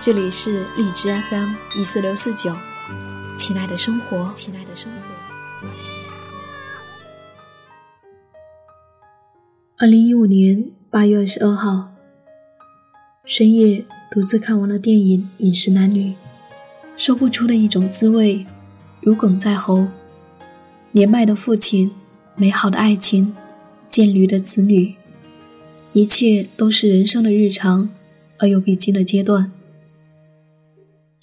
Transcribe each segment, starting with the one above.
这里是荔枝 FM 一四六四九，亲爱的生活，亲爱的生活。二零一五年八月二十二号深夜，独自看完了电影《饮食男女》，说不出的一种滋味，如鲠在喉。年迈的父亲，美好的爱情，渐驴的子女，一切都是人生的日常。而又必经的阶段。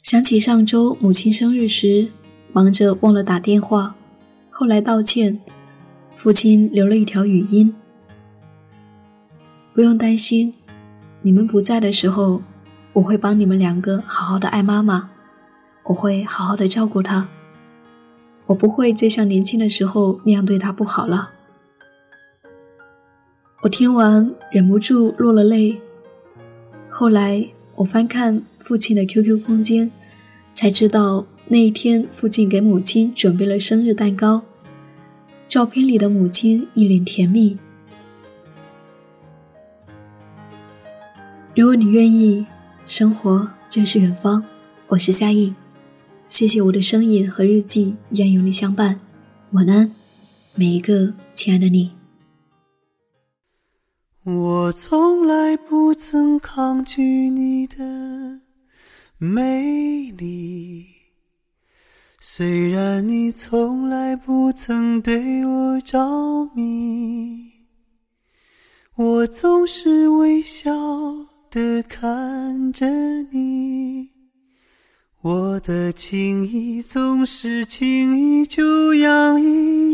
想起上周母亲生日时，忙着忘了打电话，后来道歉，父亲留了一条语音：“不用担心，你们不在的时候，我会帮你们两个好好的爱妈妈，我会好好的照顾她，我不会再像年轻的时候那样对她不好了。”我听完忍不住落了泪。后来我翻看父亲的 QQ 空间，才知道那一天父亲给母亲准备了生日蛋糕。照片里的母亲一脸甜蜜。如果你愿意，生活就是远方。我是夏意，谢谢我的声音和日记依然有你相伴。晚安，每一个亲爱的你。我从来不曾抗拒你的美丽，虽然你从来不曾对我着迷，我总是微笑的看着你，我的情意总是轻易就洋溢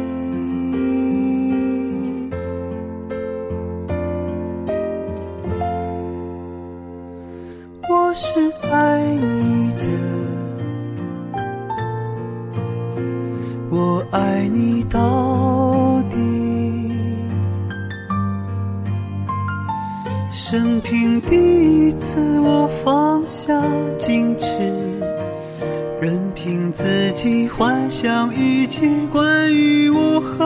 我是爱你的，我爱你到底。生平第一次，我放下矜持，任凭自己幻想一切关于我和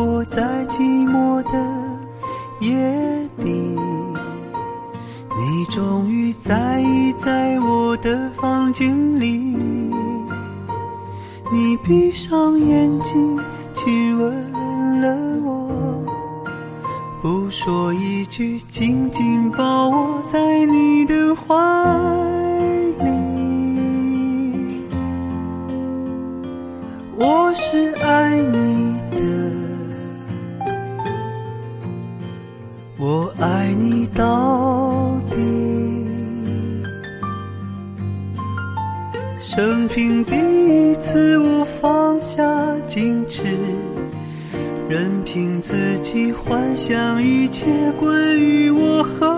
我在寂寞的夜里，你终于在意在我的房间里。你闭上眼睛，亲吻了我，不说一句，紧紧抱我在你的怀里。我是爱你的。我爱你到底。生平第一次我放下矜持，任凭自己幻想一切关于我和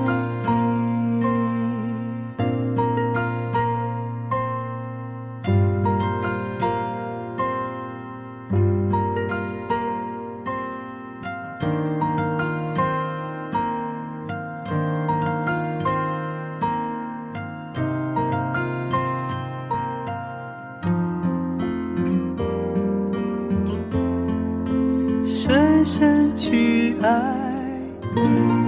深去爱你。